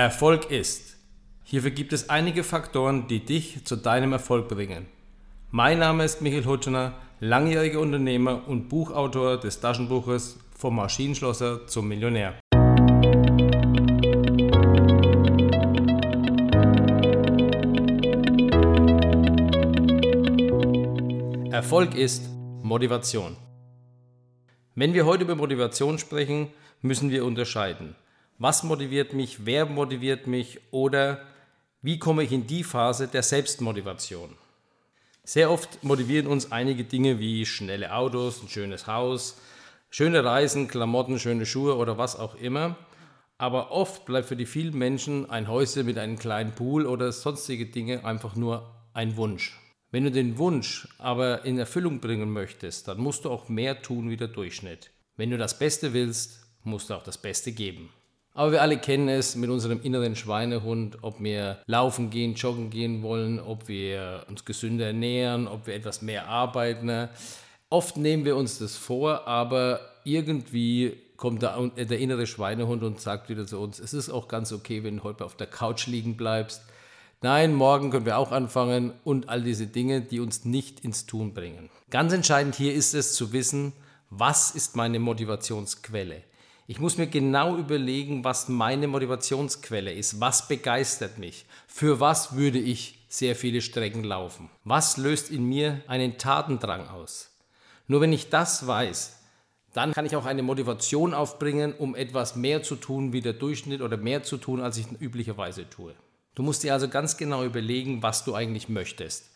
Erfolg ist. Hierfür gibt es einige Faktoren, die dich zu deinem Erfolg bringen. Mein Name ist Michael Hutschener, langjähriger Unternehmer und Buchautor des Taschenbuches Vom Maschinenschlosser zum Millionär. Erfolg ist Motivation. Wenn wir heute über Motivation sprechen, müssen wir unterscheiden. Was motiviert mich, wer motiviert mich oder wie komme ich in die Phase der Selbstmotivation? Sehr oft motivieren uns einige Dinge wie schnelle Autos, ein schönes Haus, schöne Reisen, Klamotten, schöne Schuhe oder was auch immer. Aber oft bleibt für die vielen Menschen ein Häuschen mit einem kleinen Pool oder sonstige Dinge einfach nur ein Wunsch. Wenn du den Wunsch aber in Erfüllung bringen möchtest, dann musst du auch mehr tun wie der Durchschnitt. Wenn du das Beste willst, musst du auch das Beste geben. Aber wir alle kennen es mit unserem inneren Schweinehund, ob wir laufen gehen, joggen gehen wollen, ob wir uns gesünder ernähren, ob wir etwas mehr arbeiten. Oft nehmen wir uns das vor, aber irgendwie kommt der, der innere Schweinehund und sagt wieder zu uns, es ist auch ganz okay, wenn du heute auf der Couch liegen bleibst Nein, morgen können wir auch anfangen und all diese Dinge, die uns nicht ins Tun bringen. Ganz entscheidend hier ist es zu wissen, was ist meine Motivationsquelle. Ich muss mir genau überlegen, was meine Motivationsquelle ist. Was begeistert mich? Für was würde ich sehr viele Strecken laufen? Was löst in mir einen Tatendrang aus? Nur wenn ich das weiß, dann kann ich auch eine Motivation aufbringen, um etwas mehr zu tun wie der Durchschnitt oder mehr zu tun, als ich üblicherweise tue. Du musst dir also ganz genau überlegen, was du eigentlich möchtest.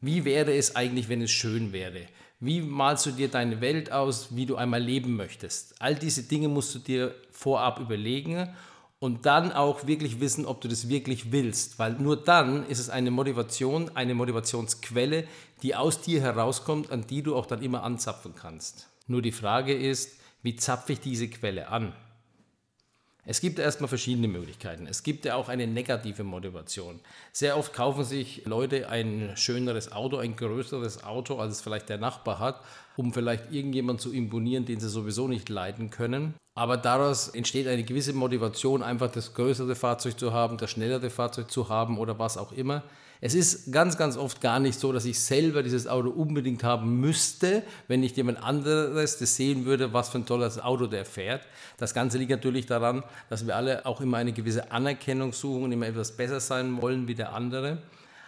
Wie wäre es eigentlich, wenn es schön wäre? Wie malst du dir deine Welt aus, wie du einmal leben möchtest? All diese Dinge musst du dir vorab überlegen und dann auch wirklich wissen, ob du das wirklich willst, weil nur dann ist es eine Motivation, eine Motivationsquelle, die aus dir herauskommt, an die du auch dann immer anzapfen kannst. Nur die Frage ist, wie zapfe ich diese Quelle an? Es gibt erstmal verschiedene Möglichkeiten. Es gibt ja auch eine negative Motivation. Sehr oft kaufen sich Leute ein schöneres Auto, ein größeres Auto, als es vielleicht der Nachbar hat, um vielleicht irgendjemand zu imponieren, den sie sowieso nicht leiden können. Aber daraus entsteht eine gewisse Motivation, einfach das größere Fahrzeug zu haben, das schnellere Fahrzeug zu haben oder was auch immer. Es ist ganz, ganz oft gar nicht so, dass ich selber dieses Auto unbedingt haben müsste, wenn nicht jemand anderes das sehen würde, was für ein tolles Auto der fährt. Das Ganze liegt natürlich daran, dass wir alle auch immer eine gewisse Anerkennung suchen und immer etwas besser sein wollen wie der andere.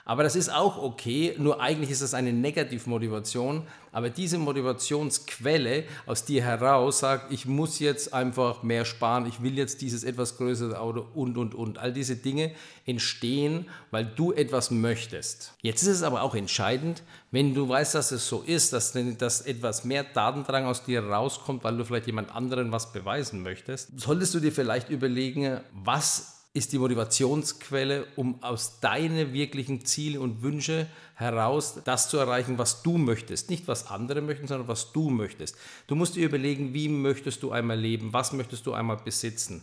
Aber das ist auch okay, nur eigentlich ist das eine Negativmotivation. Aber diese Motivationsquelle aus dir heraus sagt, ich muss jetzt einfach mehr sparen, ich will jetzt dieses etwas größere Auto und, und, und. All diese Dinge entstehen, weil du etwas möchtest. Jetzt ist es aber auch entscheidend, wenn du weißt, dass es so ist, dass, dass etwas mehr Datendrang aus dir rauskommt, weil du vielleicht jemand anderen was beweisen möchtest, solltest du dir vielleicht überlegen, was ist die Motivationsquelle, um aus deinen wirklichen Zielen und Wünsche heraus das zu erreichen, was du möchtest. Nicht was andere möchten, sondern was du möchtest. Du musst dir überlegen, wie möchtest du einmal leben, was möchtest du einmal besitzen.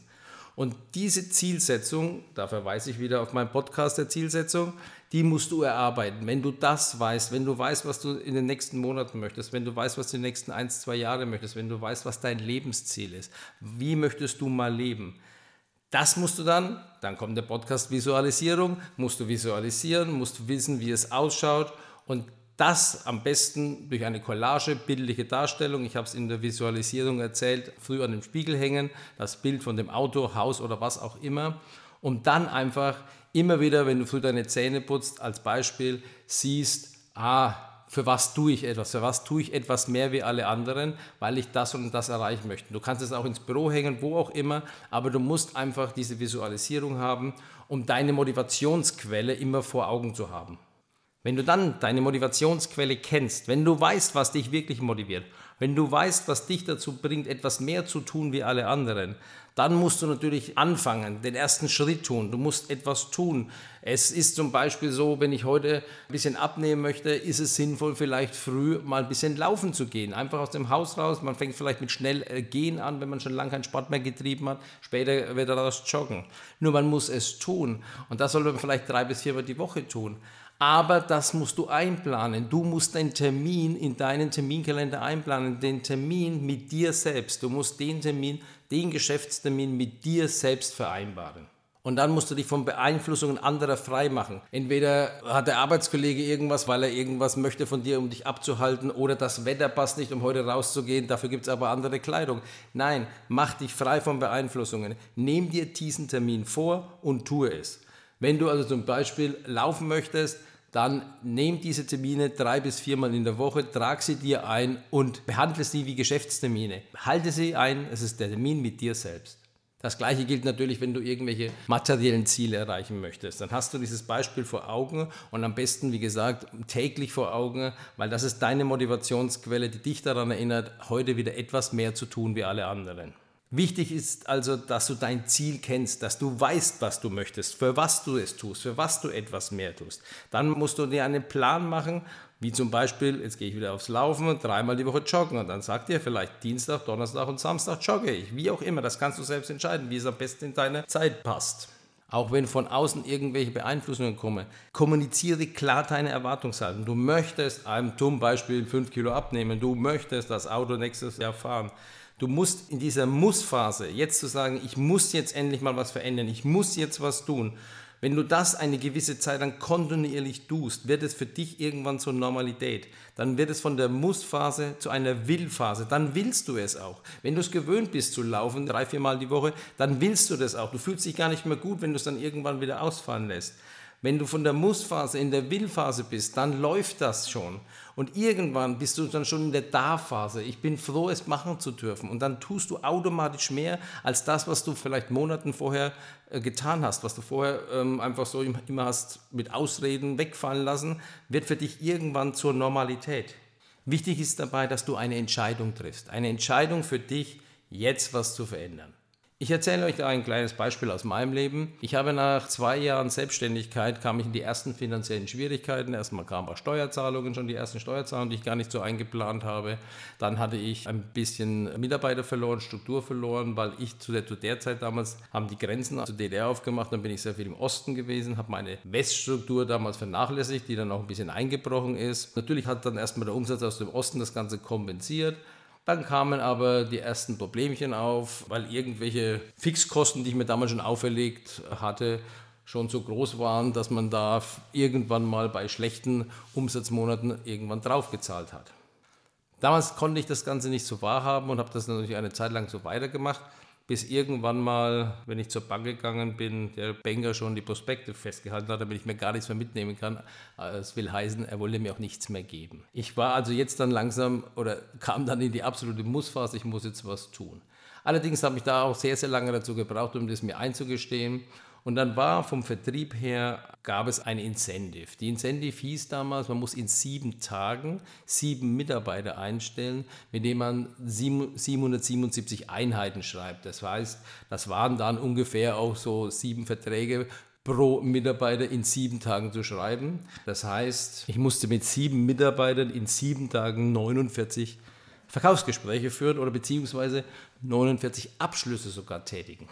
Und diese Zielsetzung, da verweise ich wieder auf meinen Podcast der Zielsetzung, die musst du erarbeiten. Wenn du das weißt, wenn du weißt, was du in den nächsten Monaten möchtest, wenn du weißt, was du in den nächsten ein, zwei Jahre möchtest, wenn du weißt, was dein Lebensziel ist, wie möchtest du mal leben, das musst du dann, dann kommt der Podcast Visualisierung, musst du visualisieren, musst du wissen, wie es ausschaut und das am besten durch eine Collage, bildliche Darstellung. Ich habe es in der Visualisierung erzählt, früh an dem Spiegel hängen, das Bild von dem Auto, Haus oder was auch immer. Und dann einfach immer wieder, wenn du früh deine Zähne putzt, als Beispiel siehst, ah, für was tue ich etwas, für was tue ich etwas mehr wie alle anderen, weil ich das und das erreichen möchte. Du kannst es auch ins Büro hängen, wo auch immer, aber du musst einfach diese Visualisierung haben, um deine Motivationsquelle immer vor Augen zu haben. Wenn du dann deine Motivationsquelle kennst, wenn du weißt, was dich wirklich motiviert, wenn du weißt, was dich dazu bringt, etwas mehr zu tun wie alle anderen, dann musst du natürlich anfangen, den ersten Schritt tun. Du musst etwas tun. Es ist zum Beispiel so, wenn ich heute ein bisschen abnehmen möchte, ist es sinnvoll, vielleicht früh mal ein bisschen laufen zu gehen. Einfach aus dem Haus raus. Man fängt vielleicht mit schnell äh, gehen an, wenn man schon lange keinen Sport mehr getrieben hat. Später wird daraus joggen. Nur man muss es tun. Und das soll man vielleicht drei bis viermal die Woche tun. Aber das musst du einplanen. Du musst den Termin in deinen Terminkalender einplanen, den Termin mit dir selbst. Du musst den Termin, den Geschäftstermin mit dir selbst vereinbaren. Und dann musst du dich von Beeinflussungen anderer frei machen. Entweder hat der Arbeitskollege irgendwas, weil er irgendwas möchte von dir, um dich abzuhalten, oder das Wetter passt nicht, um heute rauszugehen, dafür gibt es aber andere Kleidung. Nein, mach dich frei von Beeinflussungen. Nimm dir diesen Termin vor und tue es. Wenn du also zum Beispiel laufen möchtest, dann nimm diese Termine drei bis viermal in der Woche, trag sie dir ein und behandle sie wie Geschäftstermine. Halte sie ein, es ist der Termin mit dir selbst. Das gleiche gilt natürlich, wenn du irgendwelche materiellen Ziele erreichen möchtest. Dann hast du dieses Beispiel vor Augen und am besten, wie gesagt, täglich vor Augen, weil das ist deine Motivationsquelle, die dich daran erinnert, heute wieder etwas mehr zu tun wie alle anderen. Wichtig ist also, dass du dein Ziel kennst, dass du weißt, was du möchtest, für was du es tust, für was du etwas mehr tust. Dann musst du dir einen Plan machen, wie zum Beispiel, jetzt gehe ich wieder aufs Laufen und dreimal die Woche joggen und dann sagt dir vielleicht Dienstag, Donnerstag und Samstag jogge ich. Wie auch immer, das kannst du selbst entscheiden, wie es am besten in deine Zeit passt. Auch wenn von außen irgendwelche Beeinflussungen kommen, kommuniziere klar deine Erwartungshaltung. Du möchtest einem zum Beispiel 5 Kilo abnehmen, du möchtest das Auto nächstes Jahr fahren. Du musst in dieser Muss-Phase jetzt zu sagen, ich muss jetzt endlich mal was verändern, ich muss jetzt was tun. Wenn du das eine gewisse Zeit lang kontinuierlich tust, wird es für dich irgendwann zur Normalität. Dann wird es von der Muss-Phase zu einer Will-Phase. Dann willst du es auch. Wenn du es gewöhnt bist zu laufen, drei, vier Mal die Woche, dann willst du das auch. Du fühlst dich gar nicht mehr gut, wenn du es dann irgendwann wieder ausfallen lässt. Wenn du von der Muss-Phase in der Will-Phase bist, dann läuft das schon. Und irgendwann bist du dann schon in der Da-Phase. Ich bin froh, es machen zu dürfen. Und dann tust du automatisch mehr als das, was du vielleicht Monaten vorher äh, getan hast, was du vorher ähm, einfach so immer hast mit Ausreden wegfallen lassen, wird für dich irgendwann zur Normalität. Wichtig ist dabei, dass du eine Entscheidung triffst. Eine Entscheidung für dich, jetzt was zu verändern. Ich erzähle euch ein kleines Beispiel aus meinem Leben. Ich habe nach zwei Jahren Selbstständigkeit kam ich in die ersten finanziellen Schwierigkeiten. Erstmal kamen auch Steuerzahlungen, schon die ersten Steuerzahlungen, die ich gar nicht so eingeplant habe. Dann hatte ich ein bisschen Mitarbeiter verloren, Struktur verloren, weil ich zu der, zu der Zeit damals haben die Grenzen zur DDR aufgemacht. Dann bin ich sehr viel im Osten gewesen, habe meine Weststruktur damals vernachlässigt, die dann auch ein bisschen eingebrochen ist. Natürlich hat dann erstmal der Umsatz aus dem Osten das Ganze kompensiert. Dann kamen aber die ersten Problemchen auf, weil irgendwelche Fixkosten, die ich mir damals schon auferlegt hatte, schon so groß waren, dass man da irgendwann mal bei schlechten Umsatzmonaten irgendwann draufgezahlt hat. Damals konnte ich das Ganze nicht so wahrhaben und habe das natürlich eine Zeit lang so weitergemacht bis irgendwann mal, wenn ich zur Bank gegangen bin, der Banker schon die Prospekte festgehalten hat, damit ich mir gar nichts mehr mitnehmen kann. Das will heißen, er wollte mir auch nichts mehr geben. Ich war also jetzt dann langsam oder kam dann in die absolute Mussphase, ich muss jetzt was tun. Allerdings habe ich da auch sehr, sehr lange dazu gebraucht, um das mir einzugestehen. Und dann war vom Vertrieb her, gab es ein Incentive. Die Incentive hieß damals, man muss in sieben Tagen sieben Mitarbeiter einstellen, mit denen man 777 Einheiten schreibt. Das heißt, das waren dann ungefähr auch so sieben Verträge pro Mitarbeiter in sieben Tagen zu schreiben. Das heißt, ich musste mit sieben Mitarbeitern in sieben Tagen 49 Verkaufsgespräche führen oder beziehungsweise 49 Abschlüsse sogar tätigen.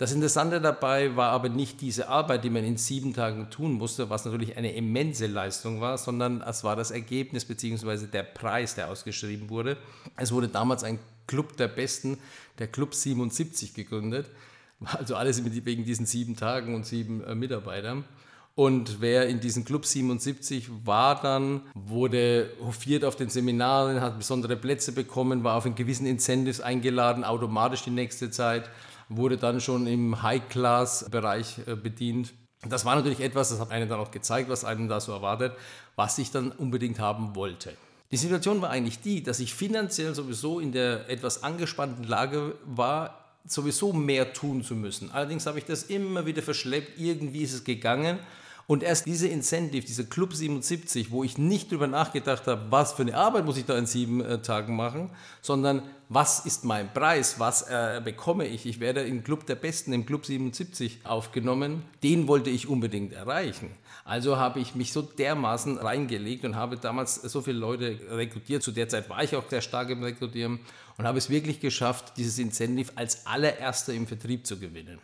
Das Interessante dabei war aber nicht diese Arbeit, die man in sieben Tagen tun musste, was natürlich eine immense Leistung war, sondern es war das Ergebnis bzw. der Preis, der ausgeschrieben wurde. Es wurde damals ein Club der Besten, der Club 77 gegründet. Also alles wegen diesen sieben Tagen und sieben äh, Mitarbeitern. Und wer in diesem Club 77 war dann, wurde hofiert auf den Seminaren, hat besondere Plätze bekommen, war auf einen gewissen Incentives eingeladen, automatisch die nächste Zeit wurde dann schon im High-Class-Bereich äh, bedient. Das war natürlich etwas, das hat einem dann auch gezeigt, was einem da so erwartet, was ich dann unbedingt haben wollte. Die Situation war eigentlich die, dass ich finanziell sowieso in der etwas angespannten Lage war, sowieso mehr tun zu müssen. Allerdings habe ich das immer wieder verschleppt, irgendwie ist es gegangen und erst diese Incentive, diese Club 77, wo ich nicht darüber nachgedacht habe, was für eine Arbeit muss ich da in sieben äh, Tagen machen, sondern was ist mein Preis, was äh, bekomme ich. Ich werde im Club der Besten, im Club 77 aufgenommen. Den wollte ich unbedingt erreichen. Also habe ich mich so dermaßen reingelegt und habe damals so viele Leute rekrutiert. Zu der Zeit war ich auch sehr stark im Rekrutieren und habe es wirklich geschafft, dieses Incentive als allererster im Vertrieb zu gewinnen.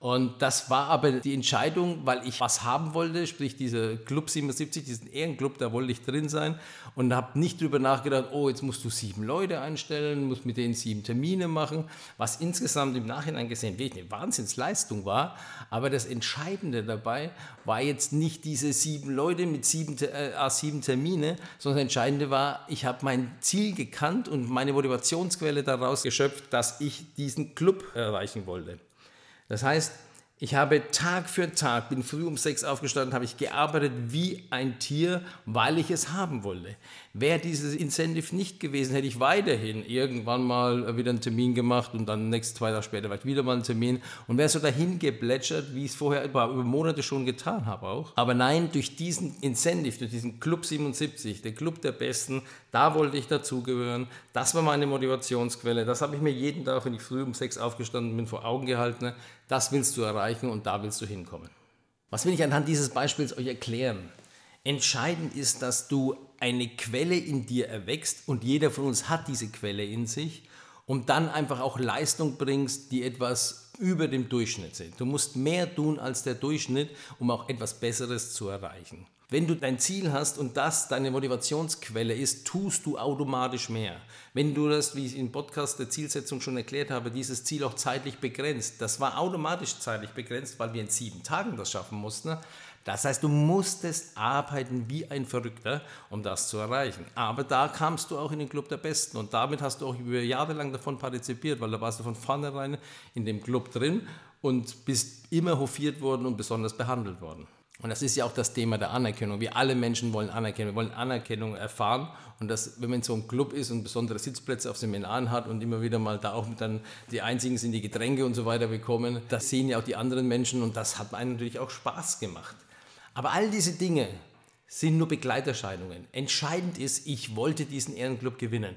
Und das war aber die Entscheidung, weil ich was haben wollte, sprich dieser Club 77, diesen Ehrenclub, da wollte ich drin sein und habe nicht drüber nachgedacht, oh, jetzt musst du sieben Leute einstellen, musst mit denen sieben Termine machen, was insgesamt im Nachhinein gesehen wirklich eine Wahnsinnsleistung war. Aber das Entscheidende dabei war jetzt nicht diese sieben Leute mit sieben, äh, sieben Termine, sondern das Entscheidende war, ich habe mein Ziel gekannt und meine Motivationsquelle daraus geschöpft, dass ich diesen Club erreichen wollte. Das heißt, ich habe Tag für Tag, bin früh um sechs aufgestanden, habe ich gearbeitet wie ein Tier, weil ich es haben wollte. Wäre dieses Incentive nicht gewesen, hätte ich weiterhin irgendwann mal wieder einen Termin gemacht und dann nächste zwei Tage später wieder mal einen Termin und wäre so dahin geplätschert, wie ich es vorher über, über Monate schon getan habe auch. Aber nein, durch diesen Incentive, durch diesen Club 77, der Club der Besten, da wollte ich dazugehören. Das war meine Motivationsquelle. Das habe ich mir jeden Tag, wenn ich früh um sechs aufgestanden bin, vor Augen gehalten. Das willst du erreichen und da willst du hinkommen. Was will ich anhand dieses Beispiels euch erklären? Entscheidend ist, dass du eine Quelle in dir erwächst und jeder von uns hat diese Quelle in sich und dann einfach auch Leistung bringst, die etwas über dem Durchschnitt sind. Du musst mehr tun als der Durchschnitt, um auch etwas Besseres zu erreichen. Wenn du dein Ziel hast und das deine Motivationsquelle ist, tust du automatisch mehr. Wenn du das, wie ich im Podcast der Zielsetzung schon erklärt habe, dieses Ziel auch zeitlich begrenzt, das war automatisch zeitlich begrenzt, weil wir in sieben Tagen das schaffen mussten. Das heißt, du musstest arbeiten wie ein Verrückter, um das zu erreichen. Aber da kamst du auch in den Club der Besten und damit hast du auch über Jahre lang davon partizipiert, weil da warst du von vornherein in dem Club drin und bist immer hofiert worden und besonders behandelt worden. Und das ist ja auch das Thema der Anerkennung. Wir alle Menschen wollen Anerkennung, wir wollen Anerkennung erfahren. Und das, wenn man in so einem Club ist und besondere Sitzplätze auf Seminaren hat und immer wieder mal da auch dann die einzigen sind, die Getränke und so weiter bekommen, das sehen ja auch die anderen Menschen und das hat einem natürlich auch Spaß gemacht. Aber all diese Dinge sind nur Begleiterscheinungen. Entscheidend ist, ich wollte diesen Ehrenclub gewinnen.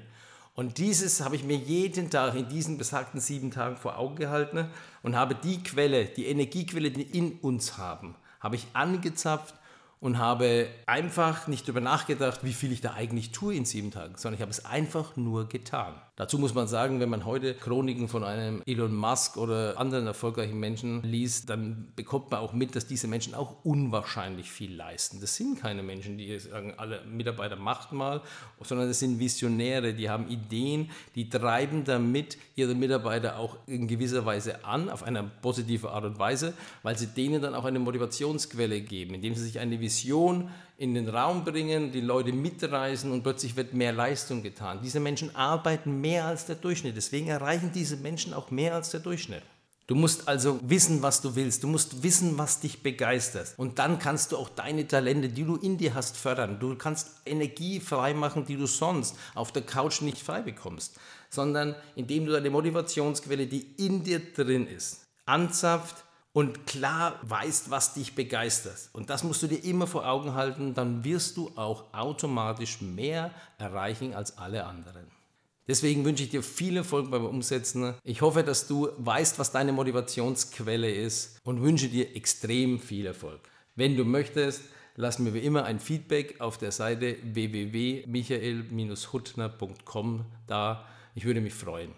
Und dieses habe ich mir jeden Tag in diesen besagten sieben Tagen vor Augen gehalten und habe die Quelle, die Energiequelle, die in uns haben, habe ich angezapft und habe einfach nicht darüber nachgedacht, wie viel ich da eigentlich tue in sieben Tagen, sondern ich habe es einfach nur getan. Dazu muss man sagen, wenn man heute Chroniken von einem Elon Musk oder anderen erfolgreichen Menschen liest, dann bekommt man auch mit, dass diese Menschen auch unwahrscheinlich viel leisten. Das sind keine Menschen, die sagen, alle Mitarbeiter macht mal, sondern das sind Visionäre, die haben Ideen, die treiben damit ihre Mitarbeiter auch in gewisser Weise an, auf eine positive Art und Weise, weil sie denen dann auch eine Motivationsquelle geben, indem sie sich eine Vision in den Raum bringen, die Leute mitreißen und plötzlich wird mehr Leistung getan. Diese Menschen arbeiten mehr als der Durchschnitt, deswegen erreichen diese Menschen auch mehr als der Durchschnitt. Du musst also wissen, was du willst. Du musst wissen, was dich begeistert. Und dann kannst du auch deine Talente, die du in dir hast, fördern. Du kannst Energie freimachen, die du sonst auf der Couch nicht frei bekommst, sondern indem du deine Motivationsquelle, die in dir drin ist, anzapft, und klar weißt, was dich begeistert. Und das musst du dir immer vor Augen halten, dann wirst du auch automatisch mehr erreichen als alle anderen. Deswegen wünsche ich dir viel Erfolg beim Umsetzen. Ich hoffe, dass du weißt, was deine Motivationsquelle ist und wünsche dir extrem viel Erfolg. Wenn du möchtest, lass mir wie immer ein Feedback auf der Seite www.michael-huttner.com da. Ich würde mich freuen.